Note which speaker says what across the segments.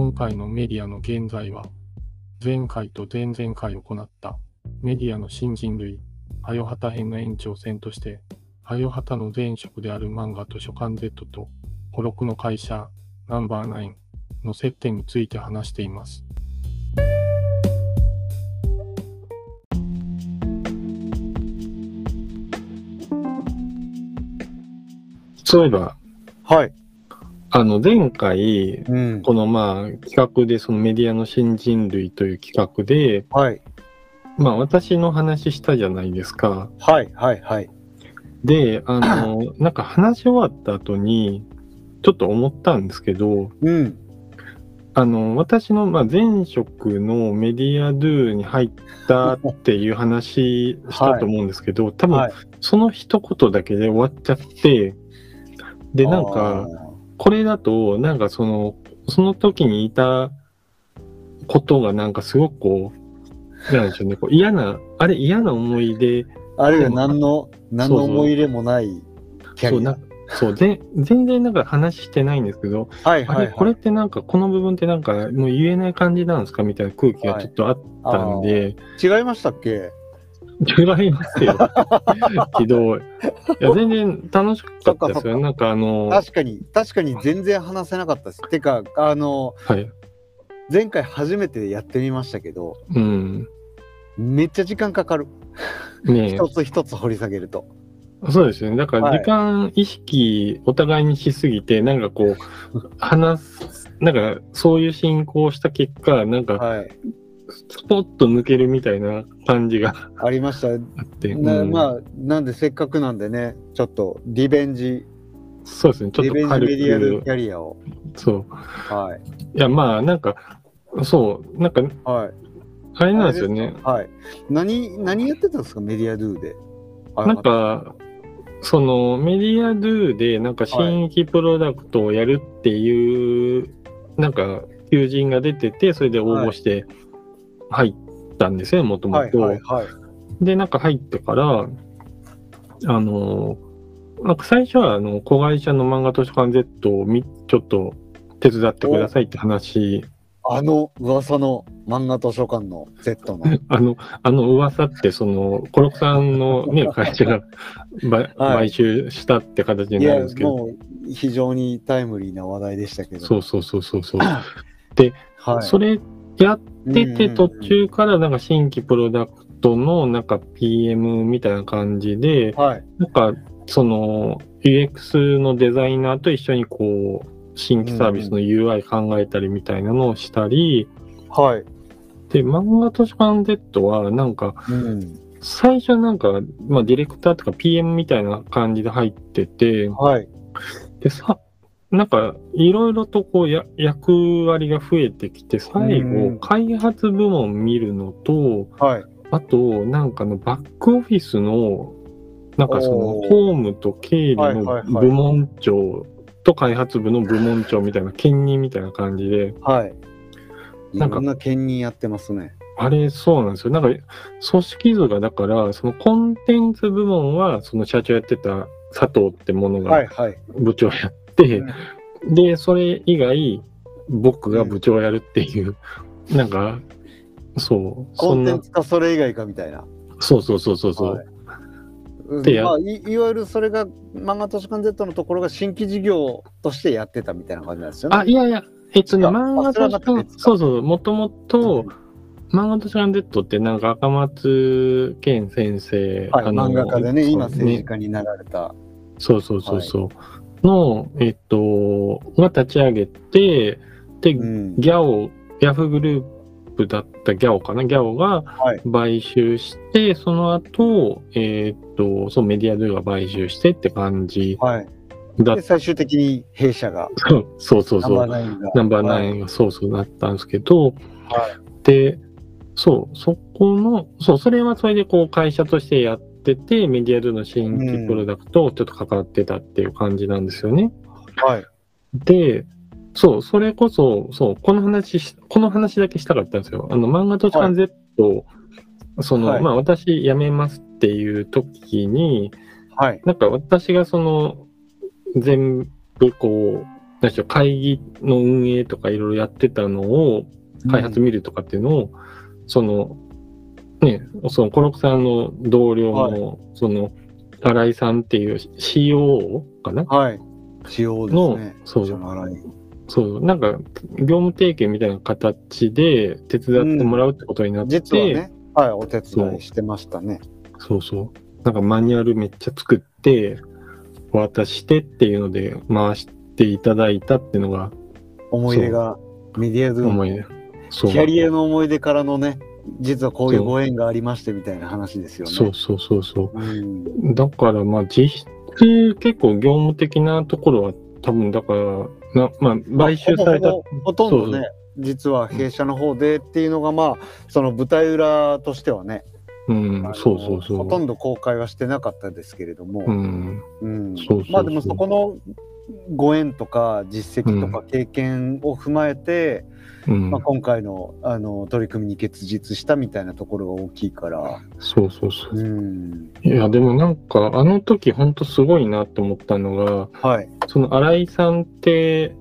Speaker 1: 今回のメディアの現在は、前回と前々回行ったメディアの新人類、はよはた編の延長線として、はよはたの前職である漫画図書館 Z と、孤独の会社ナンバーナインの接点について話しています。そういえば、
Speaker 2: はい。
Speaker 1: あの前回、
Speaker 2: うん。
Speaker 1: このまあ企画でそのメディアの新人類という企画で、
Speaker 2: はい。
Speaker 1: まあ私の話したじゃないですか。
Speaker 2: はい。はい。はい。
Speaker 1: で、あの、なんか話し終わった後に、ちょっと思ったんですけど、
Speaker 2: うん。
Speaker 1: あの、私のまあ前職のメディアドゥに入ったっていう話したと思うんですけど、多分
Speaker 2: はい。
Speaker 1: その一言だけで終わっちゃって、で、なんか、これだと、なんかその、その時にいたことがなんかすごくこう、なんでしょうね、こう嫌な、あれ嫌な思い出、
Speaker 2: あ、あるいは何の、何の思い入れもないキャ
Speaker 1: そう、
Speaker 2: リア
Speaker 1: な。そう、で、全然なんか話してないんですけど、
Speaker 2: はい。はい。
Speaker 1: あれ、これってなんかこの部分ってなんかもう言えない感じなんですかみたいな空気がちょっとあったんで、
Speaker 2: 違いましたっけ？
Speaker 1: 違いますよ。ひどい。いや、全然楽しかったですよ。なんかあの、
Speaker 2: 確かに、確かに全然話せなかったです。てか、あの、
Speaker 1: はい。
Speaker 2: 前回初めてやってみましたけど、
Speaker 1: うん。
Speaker 2: めっちゃ時間かかる。
Speaker 1: ねえ
Speaker 2: 一つ一つ掘り下げると。
Speaker 1: そうですよね。だから
Speaker 2: はい
Speaker 1: 時間意識お互いにしすぎて、なんかこう、話す、なんかそういう進行した結果、なんか
Speaker 2: はい。
Speaker 1: スポッと抜けるみたいな感じが
Speaker 2: ありました。
Speaker 1: あって、うん
Speaker 2: なまあ、なんでせっかくなんでね、ちょっとリベンジ、
Speaker 1: そうですね。ちょっ
Speaker 2: リベンジメディアキ、ャリアを。
Speaker 1: そう。
Speaker 2: はい。
Speaker 1: いや、まあ、なんか、そう、なんか、
Speaker 2: はい。
Speaker 1: あれなんですよね。
Speaker 2: はい。何、何やってたんですか、メディアドゥで。あ
Speaker 1: なん、か、そのメディアドゥで、なんか新規プロダクトをやるっていう、なんか、求人が出てて、それで応募して入ったんですよ、もとも
Speaker 2: はい、
Speaker 1: と。
Speaker 2: はい、はい。
Speaker 1: で、なんか入ってから、あの、なんか最初は、あの、子会社の漫画図書館 Z をみちょっと手伝ってくださいって話、
Speaker 2: あの噂の漫画図書館の Z の。
Speaker 1: あの、あの噂って、その、コロクさんのね、会社が ば買収したって形になるんです、けど、
Speaker 2: もう非常にタイムリーな話題でしたけど。
Speaker 1: そうそうそうそうそう。
Speaker 2: はい。
Speaker 1: それやってて
Speaker 2: うん
Speaker 1: 途中からなんか新規プロダクトのなんか PM みたいな感じで、
Speaker 2: はい。
Speaker 1: なんかその UX のデザイナーと一緒にこう新規サービスの UI 考えたりみたいなのをしたり、
Speaker 2: はい。
Speaker 1: で、漫画図書館 Z はなんか
Speaker 2: うん。
Speaker 1: 最初なんか、まあディレクターとか PM みたいな感じで入ってて、
Speaker 2: はい。
Speaker 1: でさ、なんか、いろいろとこうや、役割が増えてきて、最
Speaker 2: うん
Speaker 1: 後、開発部門見るのと、
Speaker 2: はい。
Speaker 1: あと、なんかのバックオフィスの、なんかその、ホームと経理の部門長と開発部の部門長みたいな、兼任みたいな感じで、
Speaker 2: はい。い
Speaker 1: なんか
Speaker 2: ろんな兼任やってますね。
Speaker 1: あれ、そうなんですよ。なんか、組織図が、だから、そのコンテンツ部門は、その社長やってた佐藤ってもの
Speaker 2: はい。
Speaker 1: が
Speaker 2: はい。
Speaker 1: 部長やって、で、それ以外、僕が部長やるっていう、なんか、そう、そんな。
Speaker 2: コンテン、ツかそれ以外かみたいな。
Speaker 1: そうそうそうそうそう、
Speaker 2: はい。まあ、いいわゆるそれが漫画図書館 Z のところが新規事業としてやってたみたいな感じなんですよね。
Speaker 1: あ、いやいや、えっとね、
Speaker 2: あ
Speaker 1: 漫画図書館そうそう、もともと、漫画図書館 Z ってなんか赤松健先生、
Speaker 2: はい、
Speaker 1: あの
Speaker 2: 漫画家でね、今政治家になられた。
Speaker 1: そうそうそうそう、の、えっと、が立ち上げて、で、
Speaker 2: うん
Speaker 1: ギャオ、ヤフーグループだったギャオかな、ギャオが
Speaker 2: はい。
Speaker 1: 買収して、その後、えーっと、そうメディアドゥが買収してって感じ
Speaker 2: はい。
Speaker 1: だっ
Speaker 2: で、最終的に弊社が、
Speaker 1: た。そうそうそう。
Speaker 2: ナンバーナインが。
Speaker 1: ナンバーナ
Speaker 2: はい
Speaker 1: インがそうそうなったんですけど、
Speaker 2: はい
Speaker 1: で、そう、そこの、そう、それはそれでこう会社としてやってて、メディアドゥの新規プロダクトをちょっと関わってたっていう感じなんですよね。
Speaker 2: はい。
Speaker 1: で、そう、それこそ、そう、この話し、この話だけしたかったんですよ。あの、漫画図書館 Z、その、
Speaker 2: はい
Speaker 1: まあ、私辞めますっていう時に、
Speaker 2: はい。
Speaker 1: なんか私がその、全部こう、何でしょう、会議の運営とかいろいろやってたのを、開発見るとかっていうのを、その、ね、その、コロクさんの同僚の、その、新井さんっていう COO かな？
Speaker 2: はい。仕様です
Speaker 1: の
Speaker 2: ね。
Speaker 1: そうそう、なんか、業務提携みたいな形で手伝ってもらうってことになって、
Speaker 2: 実はね、はい、お手伝いしてましたね。
Speaker 1: そうそう。なんかマニュアルめっちゃ作って、渡してっていうので回していただいたっていうのが
Speaker 2: 思い出が、メディアドゥ
Speaker 1: 思い出。そう。
Speaker 2: キャリアの思い出からのね、実はこういうご縁がありましてみたいな話ですよね。
Speaker 1: そうそうそうそう。
Speaker 2: うん。
Speaker 1: だからまあ実質結構業務的なところは多分だから、なまあ買収された。
Speaker 2: ほとんどね、実は弊社の方でっていうのがまあ、その舞台裏としてはね、
Speaker 1: うんそうそうそう。
Speaker 2: ほとんど公開はしてなかったですけれども、
Speaker 1: うん。
Speaker 2: うん
Speaker 1: そうそうそう
Speaker 2: まあでもそこのご縁とか実績とか経験を踏まえて、
Speaker 1: うん。
Speaker 2: まあ、今回のあの取り組みに結実したみたいなところが大きいから、
Speaker 1: そうそうそう。
Speaker 2: うん、
Speaker 1: いや、でもなんか、あの時ほんとすごいなって思ったのが、
Speaker 2: はい、
Speaker 1: その新井さんって、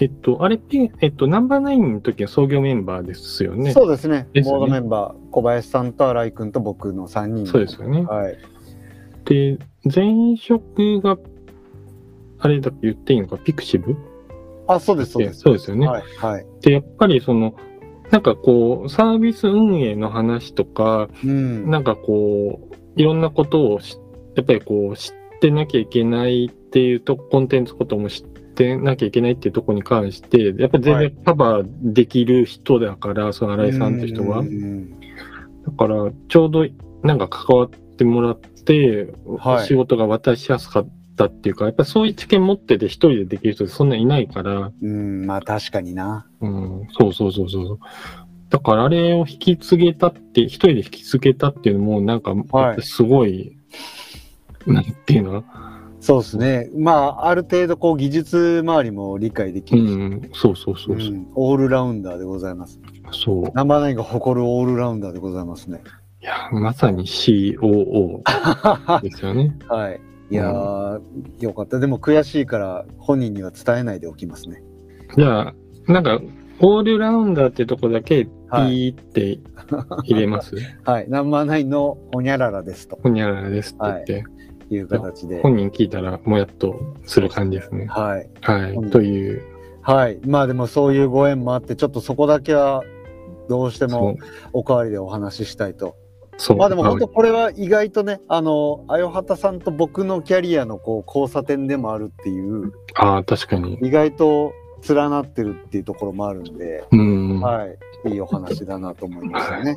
Speaker 1: えっと、あれって、えっと、ナンバーナインの時は創業メンバーですよね。
Speaker 2: そうですね。
Speaker 1: ですよね。
Speaker 2: ボードメンバー小林さんと新井君と僕の3人
Speaker 1: そうですよね。
Speaker 2: はい、
Speaker 1: で、前職が、あれだって言っていいのか、ピクシブ？
Speaker 2: あそうですそうです。
Speaker 1: そうですよね。
Speaker 2: はいはい。
Speaker 1: で、やっぱりその、なんかこう、サービス運営の話とか、
Speaker 2: うん。
Speaker 1: なんかこう、いろんなことをしやっぱりこう、知ってなきゃいけないっていうと、コンテンツことも知ってなきゃいけないっていうところに関して、やっぱり全
Speaker 2: はい。
Speaker 1: 然カバーできる人だから、その新井さんって人は。
Speaker 2: うん。
Speaker 1: だから、ちょうどなんか関わってもらって、
Speaker 2: はい。
Speaker 1: 仕事が渡しやすかったっていうか、やっぱりそういう知見持ってて一人でできる人ってそんないないから、
Speaker 2: うんまあ確かにな
Speaker 1: うん、そうそうそうそう。だからあれを引き継げたって、一人で引き継げたっていうのも、なんか、
Speaker 2: はい
Speaker 1: すごい、なんていうの？
Speaker 2: そうですねまあある程度こう技術周りも理解でき
Speaker 1: う
Speaker 2: るし、
Speaker 1: ん、そうそうそうそう。
Speaker 2: うんオールラウンダーでございます
Speaker 1: そう。
Speaker 2: ナンバーナインが誇るオールラウンダーでございますね
Speaker 1: いや、まさに COO ですよね。
Speaker 2: はい。いやー、よかった。でも悔しいから本人には伝えないでおきますね。
Speaker 1: じゃあ、なんか、オールラウンダーってとこだけ、ピ
Speaker 2: はい。
Speaker 1: ーって入れます、
Speaker 2: はい。ナンバーナインのホニャララですと
Speaker 1: ほにゃららですって言って、
Speaker 2: いう形で。
Speaker 1: 本人聞いたらもやっとする感じですね。
Speaker 2: はい。
Speaker 1: はい。
Speaker 2: うん
Speaker 1: という、
Speaker 2: はい。まあでもそういうご縁もあって、ちょっとそこだけはどうして
Speaker 1: そ
Speaker 2: も
Speaker 1: う。
Speaker 2: おかわりでお話ししたいと。
Speaker 1: そう。
Speaker 2: まあでも本当これは意外とね、あの、あよはたさんと僕のキャリアのこう交差点でもあるっていう、
Speaker 1: ああ、確かに。
Speaker 2: 意外と連なってるっていうところもあるんで、
Speaker 1: うん。
Speaker 2: はい。いいお話だなと思いましたね。